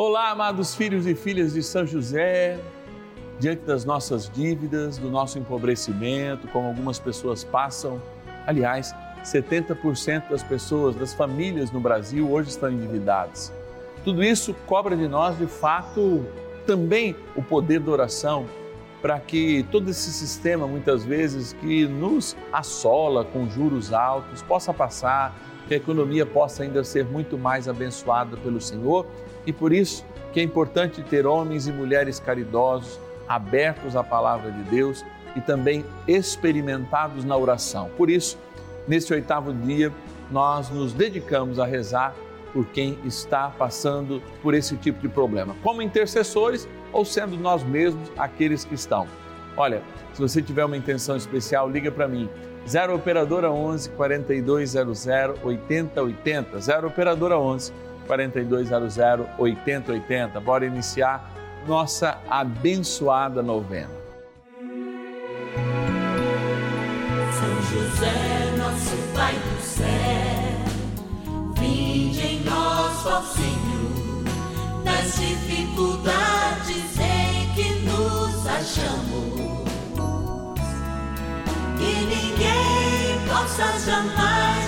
Olá, amados filhos e filhas de São José. Diante das nossas dívidas, do nosso empobrecimento, como algumas pessoas passam, aliás, 70% das pessoas, das famílias no Brasil hoje estão endividadas. Tudo isso cobra de nós, de fato, também o poder da oração, para que todo esse sistema, muitas vezes, que nos assola com juros altos, possa passar, que a economia possa ainda ser muito mais abençoada pelo Senhor e por isso que é importante ter homens e mulheres caridosos, abertos à palavra de Deus e também experimentados na oração. Por isso, nesse oitavo dia, nós nos dedicamos a rezar por quem está passando por esse tipo de problema, como intercessores ou sendo nós mesmos aqueles que estão. Olha, se você tiver uma intenção especial, liga para mim. 0 operadora 11 4200 8080. 0 operadora 11 4200 8080. Bora iniciar nossa abençoada novena. São José, nosso Pai do céu, vinde em nós, ó Senhor, nas dificuldades em que nos achamos. Que ninguém possa jamais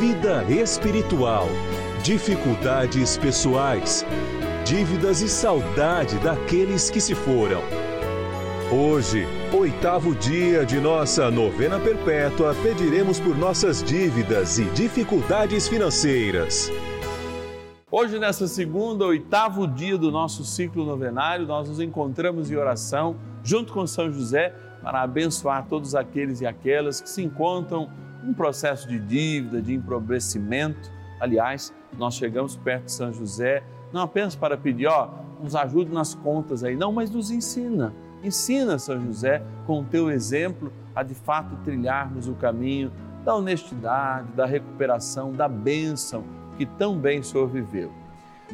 vida espiritual, dificuldades pessoais dívidas e saudade daqueles que se foram. Hoje, oitavo dia de nossa novena perpétua, pediremos por nossas dívidas e dificuldades financeiras. Hoje, nessa segunda, oitavo dia do nosso ciclo novenário, nós nos encontramos em oração junto com São José para abençoar todos aqueles e aquelas que se encontram em processo de dívida, de empobrecimento. Aliás, nós chegamos perto de São José não apenas para pedir, ó, nos ajude nas contas aí, não, mas nos ensina. Ensina, São José, com o teu exemplo, a de fato trilharmos o caminho da honestidade, da recuperação, da bênção que tão bem o Senhor viveu.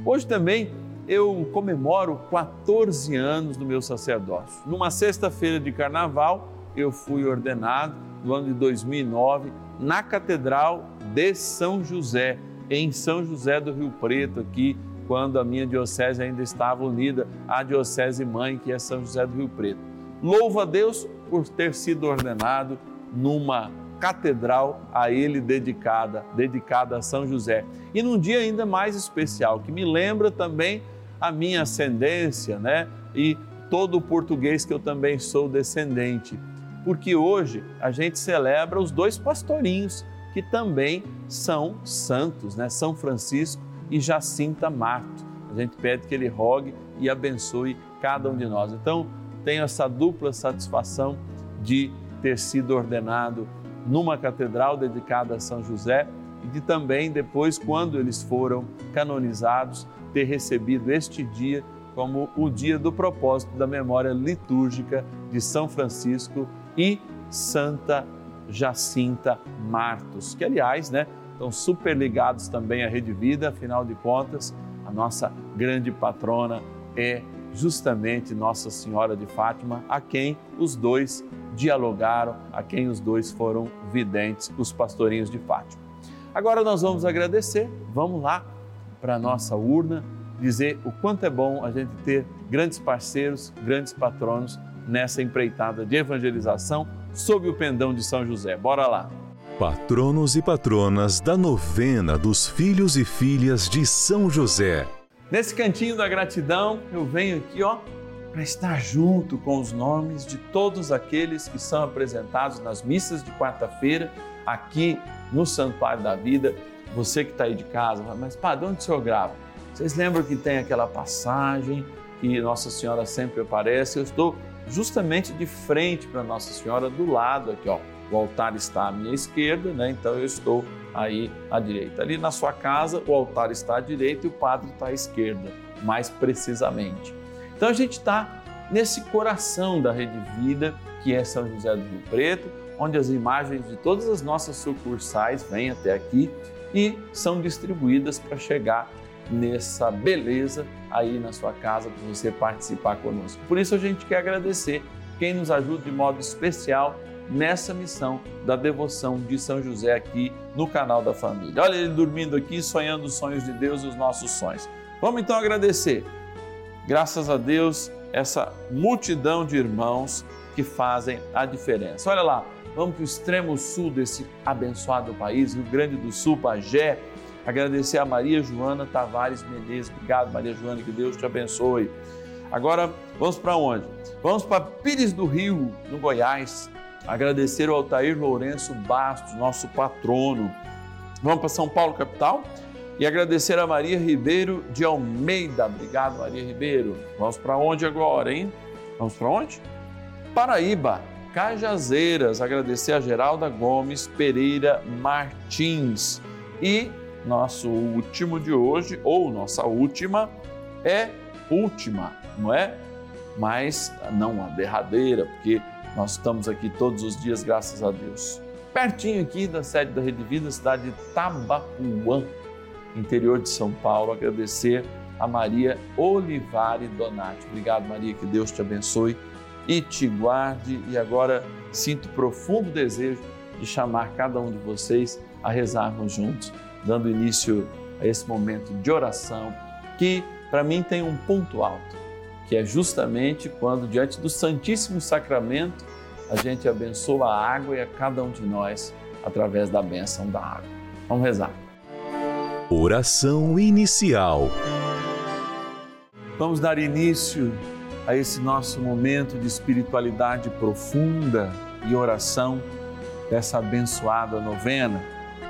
Hoje também eu comemoro 14 anos do meu sacerdócio. Numa sexta-feira de carnaval, eu fui ordenado no ano de 2009 na Catedral de São José, em São José do Rio Preto, aqui quando a minha diocese ainda estava unida à diocese mãe, que é São José do Rio Preto. Louvo a Deus por ter sido ordenado numa catedral a ele dedicada, dedicada a São José. E num dia ainda mais especial, que me lembra também a minha ascendência, né? E todo o português que eu também sou descendente. Porque hoje a gente celebra os dois pastorinhos que também são santos, né? São Francisco e Jacinta Marto. A gente pede que ele rogue e abençoe cada um de nós. Então, tenho essa dupla satisfação de ter sido ordenado numa catedral dedicada a São José e de também depois, quando eles foram canonizados, ter recebido este dia como o dia do propósito da memória litúrgica de São Francisco e Santa Jacinta Martos, que aliás, né, estão super ligados também à Rede Vida, afinal de contas, a nossa grande patrona é justamente Nossa Senhora de Fátima, a quem os dois dialogaram, a quem os dois foram videntes, os pastorinhos de Fátima. Agora nós vamos agradecer, vamos lá para a nossa urna, dizer o quanto é bom a gente ter grandes parceiros, grandes patronos nessa empreitada de evangelização sob o pendão de São José. Bora lá! Patronos e patronas da novena dos filhos e filhas de São José. Nesse cantinho da gratidão, eu venho aqui, ó, para estar junto com os nomes de todos aqueles que são apresentados nas missas de quarta-feira, aqui no Santuário da Vida. Você que está aí de casa, mas Padre, onde o senhor grava? Vocês lembram que tem aquela passagem que Nossa Senhora sempre aparece? Eu estou justamente de frente para Nossa Senhora, do lado aqui, ó. O altar está à minha esquerda, né? Então eu estou aí à direita. Ali na sua casa, o altar está à direita e o padre está à esquerda, mais precisamente. Então a gente está nesse coração da Rede Vida, que é São José do Rio Preto, onde as imagens de todas as nossas sucursais vêm até aqui e são distribuídas para chegar nessa beleza aí na sua casa para você participar conosco. Por isso a gente quer agradecer quem nos ajuda de modo especial nessa missão da devoção de São José aqui no canal da família. Olha ele dormindo aqui, sonhando os sonhos de Deus e os nossos sonhos. Vamos então agradecer. Graças a Deus, essa multidão de irmãos que fazem a diferença. Olha lá, vamos para o extremo sul desse abençoado país, Rio Grande do Sul, Pajé. Agradecer a Maria Joana Tavares Menezes. Obrigado, Maria Joana, que Deus te abençoe. Agora, vamos para onde? Vamos para Pires do Rio, no Goiás. Agradecer ao Altair Lourenço Bastos, nosso patrono. Vamos para São Paulo, capital? E agradecer a Maria Ribeiro de Almeida. Obrigado, Maria Ribeiro. Vamos para onde agora, hein? Vamos para onde? Paraíba, Cajazeiras. Agradecer a Geralda Gomes Pereira Martins. E nosso último de hoje, ou nossa última, é última, não é? Mas não a derradeira, porque nós estamos aqui todos os dias, graças a Deus. Pertinho aqui da sede da Rede Vida, cidade de Tabapuã, interior de São Paulo, agradecer a Maria Olivare Donati. Obrigado, Maria, que Deus te abençoe e te guarde. E agora sinto profundo desejo de chamar cada um de vocês a rezarmos juntos, dando início a esse momento de oração que para mim tem um ponto alto, que é justamente quando diante do Santíssimo Sacramento a gente abençoa a água e a cada um de nós através da bênção da água. Vamos rezar. Oração inicial. Vamos dar início a esse nosso momento de espiritualidade profunda e oração dessa abençoada novena,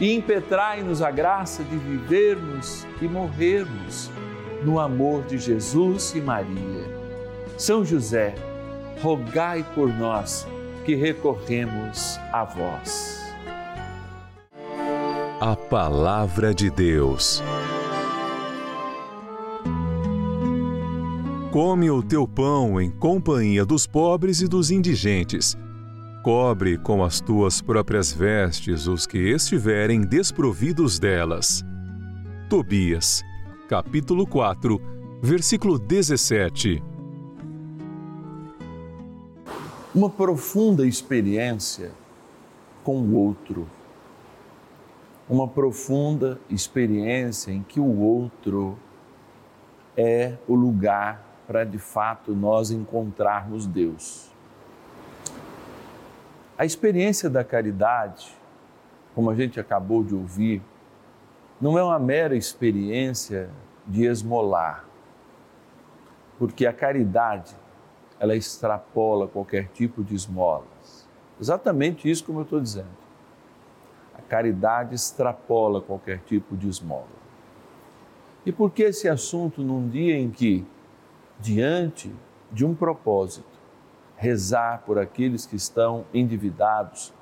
e impetrai-nos a graça de vivermos e morrermos no amor de Jesus e Maria. São José, rogai por nós que recorremos a vós. A Palavra de Deus. Come o teu pão em companhia dos pobres e dos indigentes Cobre com as tuas próprias vestes os que estiverem desprovidos delas. Tobias, capítulo 4, versículo 17. Uma profunda experiência com o outro. Uma profunda experiência em que o outro é o lugar para de fato nós encontrarmos Deus. A experiência da caridade, como a gente acabou de ouvir, não é uma mera experiência de esmolar, porque a caridade ela extrapola qualquer tipo de esmolas. Exatamente isso como eu estou dizendo. A caridade extrapola qualquer tipo de esmola. E por que esse assunto num dia em que, diante de um propósito, rezar por aqueles que estão endividados,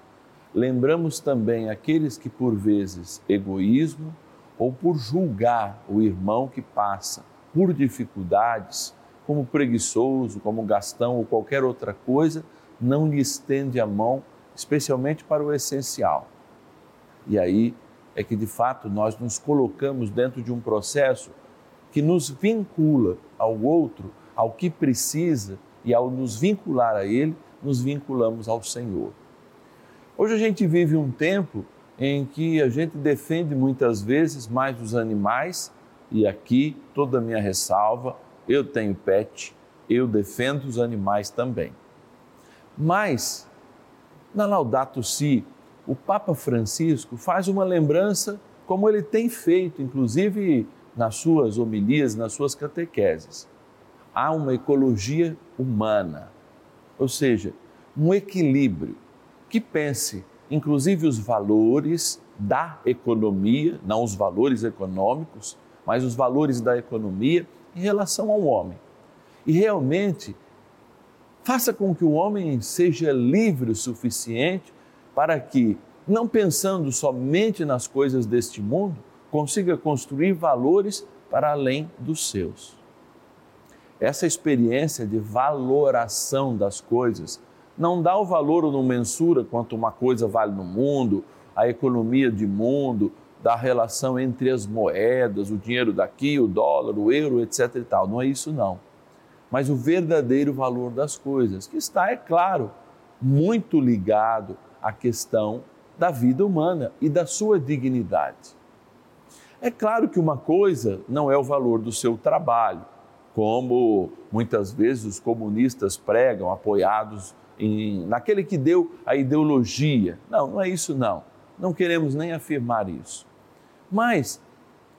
lembramos também aqueles que, por vezes, egoísmo ou por julgar o irmão que passa por dificuldades, como preguiçoso, como gastão ou qualquer outra coisa, não lhe estende a mão, especialmente para o essencial. E aí é que de fato nós nos colocamos dentro de um processo que nos vincula ao outro, ao que precisa, e ao nos vincular a Ele, nos vinculamos ao Senhor. Hoje a gente vive um tempo em que a gente defende muitas vezes mais os animais, e aqui toda a minha ressalva, eu tenho pet, eu defendo os animais também. Mas, na Laudato Si, o Papa Francisco faz uma lembrança, como ele tem feito, inclusive nas suas homilias, nas suas catequeses. Há uma ecologia humana, ou seja, um equilíbrio que pense, inclusive, os valores da economia, não os valores econômicos, mas os valores da economia em relação ao homem. E realmente faça com que o homem seja livre o suficiente para que, não pensando somente nas coisas deste mundo, consiga construir valores para além dos seus. Essa experiência de valoração das coisas não dá o valor ou não mensura quanto uma coisa vale no mundo, a economia de mundo, da relação entre as moedas, o dinheiro daqui, o dólar, o euro, etc. e tal. Não é isso não. Mas o verdadeiro valor das coisas, que está, é claro, muito ligado à questão da vida humana e da sua dignidade. É claro que uma coisa não é o valor do seu trabalho, como muitas vezes os comunistas pregam, apoiados em, naquele que deu a ideologia. Não, não é isso não. Não queremos nem afirmar isso. Mas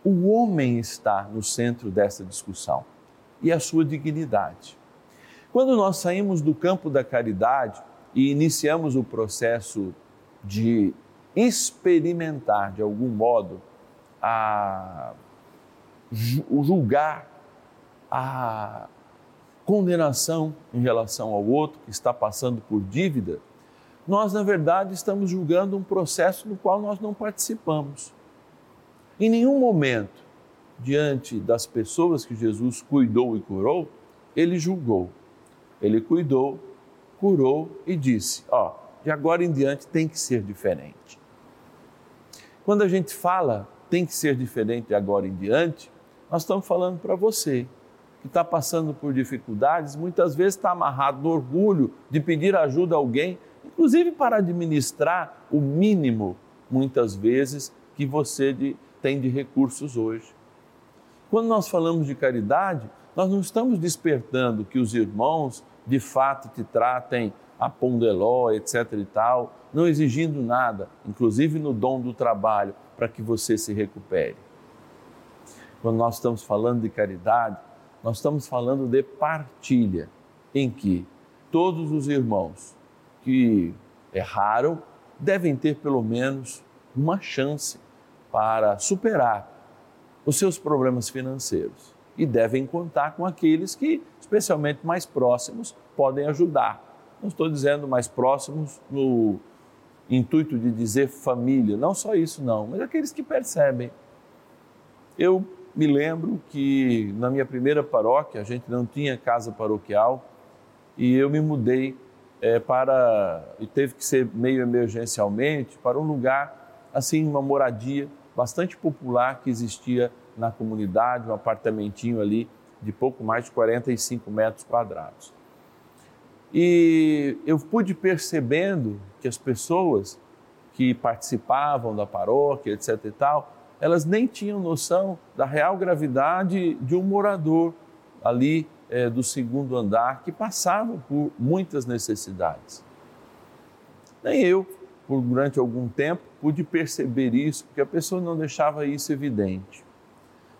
o homem está no centro dessa discussão e a sua dignidade. Quando nós saímos do campo da caridade e iniciamos o processo de experimentar, de algum modo, a julgar, a condenação em relação ao outro que está passando por dívida, nós, na verdade, estamos julgando um processo no qual nós não participamos. Em nenhum momento, diante das pessoas que Jesus cuidou e curou, ele julgou. Ele cuidou, curou e disse: Ó, de agora em diante tem que ser diferente. Quando a gente fala tem que ser diferente de agora em diante, nós estamos falando para você que está passando por dificuldades, muitas vezes está amarrado no orgulho de pedir ajuda a alguém, inclusive para administrar o mínimo, muitas vezes, que você de, tem de recursos hoje. Quando nós falamos de caridade, nós não estamos despertando que os irmãos de fato te tratem a pondeló, etc e tal, não exigindo nada, inclusive no dom do trabalho, para que você se recupere. Quando nós estamos falando de caridade, nós estamos falando de partilha, em que todos os irmãos que erraram devem ter pelo menos uma chance para superar os seus problemas financeiros e devem contar com aqueles que, especialmente mais próximos, podem ajudar. Não estou dizendo mais próximos no intuito de dizer família, não só isso não, mas aqueles que percebem. Eu me lembro que na minha primeira paróquia a gente não tinha casa paroquial e eu me mudei é, para e teve que ser meio emergencialmente para um lugar assim uma moradia bastante popular que existia na comunidade, um apartamentinho ali de pouco mais de 45 metros quadrados. E eu pude percebendo que as pessoas que participavam da paróquia, etc e tal, elas nem tinham noção da real gravidade de um morador ali é, do segundo andar que passava por muitas necessidades. Nem eu, por durante algum tempo, pude perceber isso, porque a pessoa não deixava isso evidente.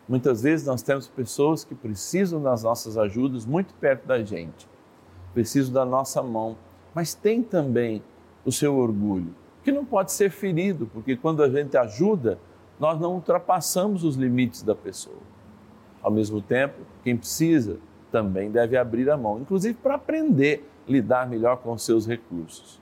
Muitas vezes nós temos pessoas que precisam das nossas ajudas muito perto da gente, precisam da nossa mão, mas tem também o seu orgulho, que não pode ser ferido, porque quando a gente ajuda, nós não ultrapassamos os limites da pessoa. Ao mesmo tempo, quem precisa também deve abrir a mão, inclusive para aprender a lidar melhor com os seus recursos.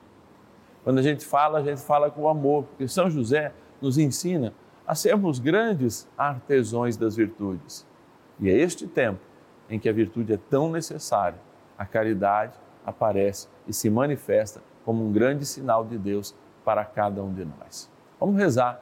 Quando a gente fala, a gente fala com amor, porque São José nos ensina a sermos grandes artesãos das virtudes. E é este tempo em que a virtude é tão necessária, a caridade aparece e se manifesta como um grande sinal de Deus para cada um de nós. Vamos rezar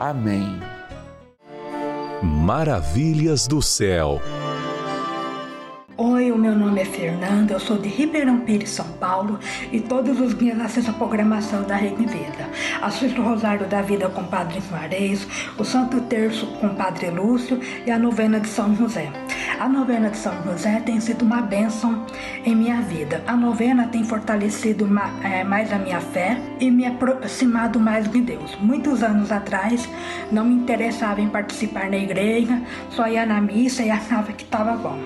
Amém. Maravilhas do céu. O meu nome é Fernanda, eu sou de Ribeirão Pires, São Paulo e todos os dias assisto a programação da Rede Vida. Assisto o Rosário da Vida com o Padre Juarez, o Santo Terço com o Padre Lúcio e a novena de São José. A novena de São José tem sido uma bênção em minha vida. A novena tem fortalecido é, mais a minha fé e me aproximado mais de Deus. Muitos anos atrás não me interessava em participar na igreja, só ia na missa e achava que estava bom.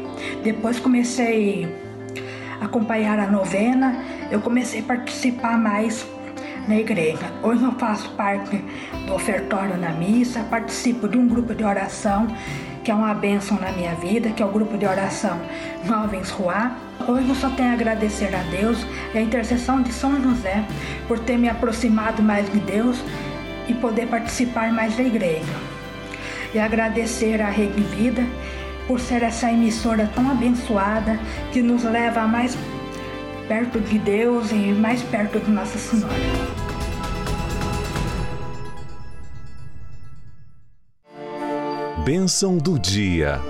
Depois comecei a acompanhar a novena, eu comecei a participar mais na igreja. Hoje eu faço parte do ofertório na missa, participo de um grupo de oração que é uma bênção na minha vida, que é o grupo de oração Jovens Ruá. Hoje eu só tenho a agradecer a Deus e a intercessão de São José por ter me aproximado mais de Deus e poder participar mais da igreja. E agradecer a Rede Vida por ser essa emissora tão abençoada que nos leva mais perto de Deus e mais perto de Nossa Senhora. Bênção do dia.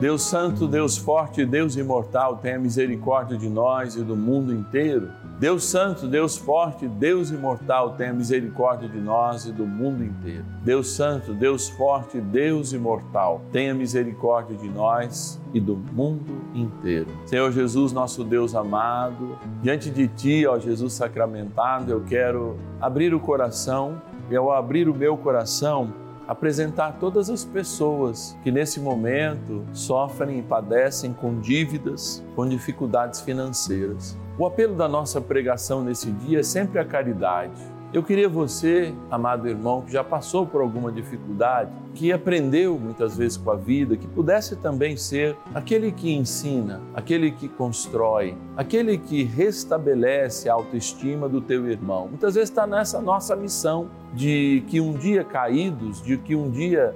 Deus Santo, Deus Forte, Deus Imortal, tenha misericórdia de nós e do mundo inteiro Deus Santo, Deus Forte, Deus Imortal, tenha misericórdia de nós e do mundo inteiro. Deus Santo, Deus Forte, Deus Imortal, tenha misericórdia de nós e do mundo inteiro. Senhor Jesus, nosso Deus amado, diante de Ti, ó Jesus sacramentado, eu quero abrir o coração e ao abrir o meu coração, apresentar todas as pessoas que nesse momento sofrem e padecem com dívidas, com dificuldades financeiras. O apelo da nossa pregação nesse dia é sempre a caridade. Eu queria você, amado irmão, que já passou por alguma dificuldade, que aprendeu muitas vezes com a vida, que pudesse também ser aquele que ensina, aquele que constrói, aquele que restabelece a autoestima do teu irmão. Muitas vezes está nessa nossa missão de que um dia caídos, de que um dia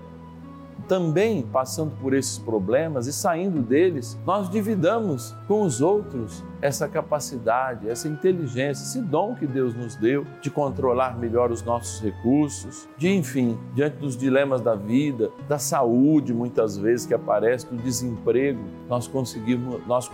também passando por esses problemas e saindo deles, nós dividamos com os outros essa capacidade, essa inteligência, esse dom que Deus nos deu de controlar melhor os nossos recursos, de, enfim, diante dos dilemas da vida, da saúde, muitas vezes que aparece, do desemprego, nós conseguimos, nós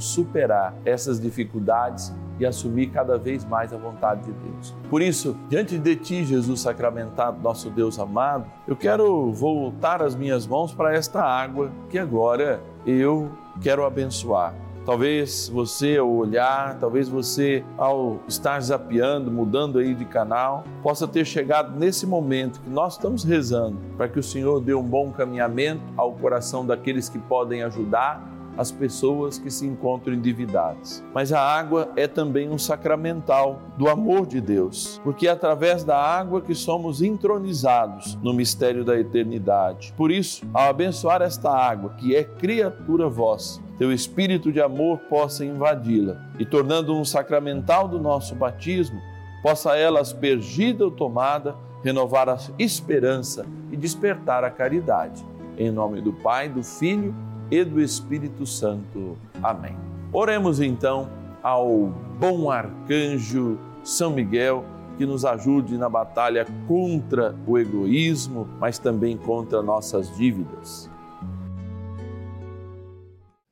superar essas dificuldades e assumir cada vez mais a vontade de Deus. Por isso, diante de Ti, Jesus sacramentado, nosso Deus amado, eu quero voltar as minhas mãos para esta água que agora eu quero abençoar. Talvez você ao olhar, talvez você ao estar zapeando, mudando aí de canal, possa ter chegado nesse momento que nós estamos rezando para que o Senhor dê um bom caminhamento ao coração daqueles que podem ajudar as pessoas que se encontram endividadas. Mas a água é também um sacramental do amor de Deus, porque é através da água que somos entronizados no mistério da eternidade. Por isso, ao abençoar esta água, que é criatura vossa, teu espírito de amor possa invadi-la e, tornando um sacramental do nosso batismo, possa ela, aspergida ou tomada, renovar a esperança e despertar a caridade. Em nome do Pai, do Filho e do Espírito Santo. Amém. Oremos então ao bom arcanjo São Miguel que nos ajude na batalha contra o egoísmo, mas também contra nossas dívidas.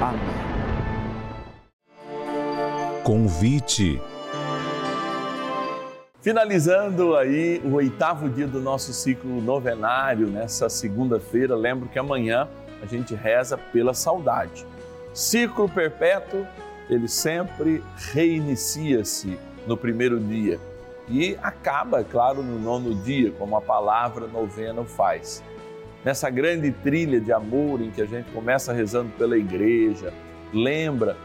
Amém. Convite. Finalizando aí o oitavo dia do nosso ciclo novenário, nessa segunda-feira, lembro que amanhã a gente reza pela saudade. Ciclo perpétuo, ele sempre reinicia-se no primeiro dia e acaba, claro, no nono dia, como a palavra novena faz. Nessa grande trilha de amor em que a gente começa rezando pela igreja, lembra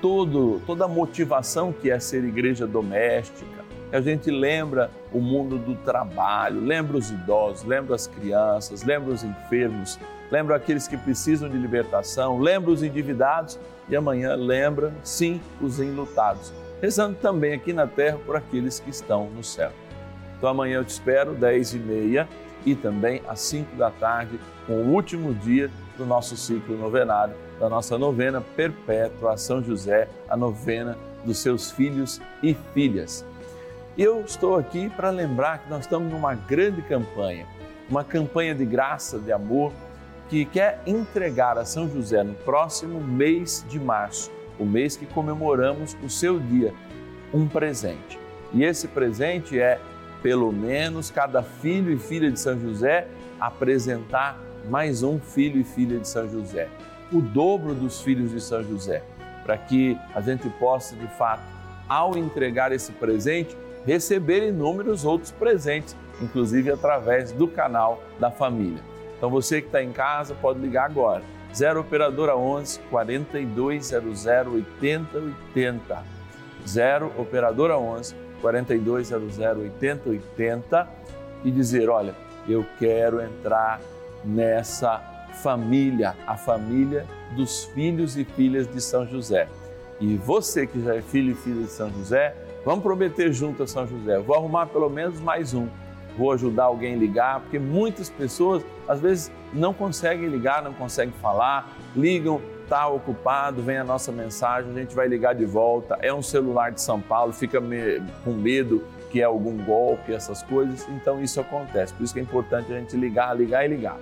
todo, toda a motivação que é ser igreja doméstica, a gente lembra o mundo do trabalho, lembra os idosos, lembra as crianças, lembra os enfermos, lembra aqueles que precisam de libertação, lembra os endividados e amanhã lembra, sim, os enlutados. Rezando também aqui na terra por aqueles que estão no céu. Então amanhã eu te espero, 10 e meia e também às 5 da tarde, com o último dia do nosso ciclo novenário, da nossa novena perpétua a São José, a novena dos seus filhos e filhas. Eu estou aqui para lembrar que nós estamos numa grande campanha, uma campanha de graça, de amor, que quer entregar a São José no próximo mês de março, o mês que comemoramos o seu dia, um presente. E esse presente é, pelo menos, cada filho e filha de São José apresentar mais um filho e filha de São José, o dobro dos filhos de São José, para que a gente possa, de fato, ao entregar esse presente, receber inúmeros outros presentes, inclusive através do canal da família. Então você que está em casa pode ligar agora. 0 Operadora 11 4200 8080. 0 Operadora 11 4200 8080 e dizer: Olha, eu quero entrar nessa família, a família dos filhos e filhas de São José. E você que já é filho e filha de São José, vamos prometer junto a São José. Vou arrumar pelo menos mais um. Vou ajudar alguém a ligar, porque muitas pessoas às vezes não conseguem ligar, não conseguem falar, ligam, tá ocupado, vem a nossa mensagem, a gente vai ligar de volta. É um celular de São Paulo, fica com medo que é algum golpe, essas coisas. Então isso acontece. Por isso que é importante a gente ligar, ligar e ligar.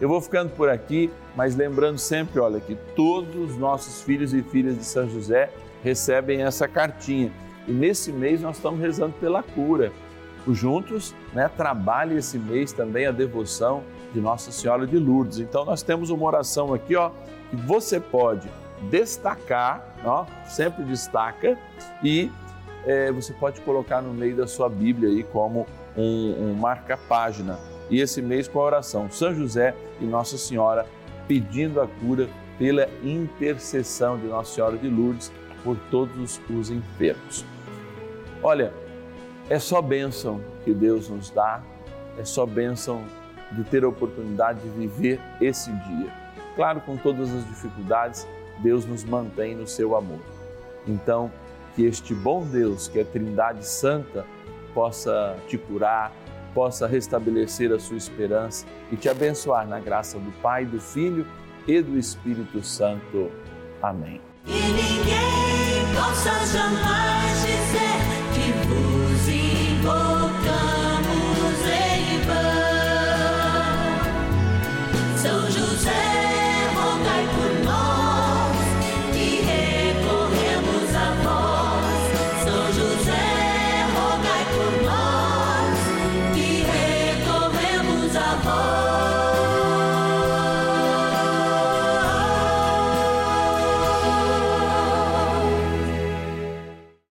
Eu vou ficando por aqui, mas lembrando sempre, olha, que todos os nossos filhos e filhas de São José recebem essa cartinha. E nesse mês nós estamos rezando pela cura. Juntos né, trabalha esse mês também a devoção de Nossa Senhora de Lourdes. Então nós temos uma oração aqui, ó, que você pode destacar, ó, sempre destaca, e é, você pode colocar no meio da sua Bíblia aí como um, um marca-página e esse mês com a oração São José e Nossa Senhora pedindo a cura pela intercessão de Nossa Senhora de Lourdes por todos os enfermos. Olha, é só bênção que Deus nos dá, é só bênção de ter a oportunidade de viver esse dia. Claro, com todas as dificuldades, Deus nos mantém no seu amor. Então, que este bom Deus, que é Trindade Santa, possa te curar, possa restabelecer a sua esperança e te abençoar na graça do Pai, do Filho e do Espírito Santo. Amém. E ninguém possa jamais dizer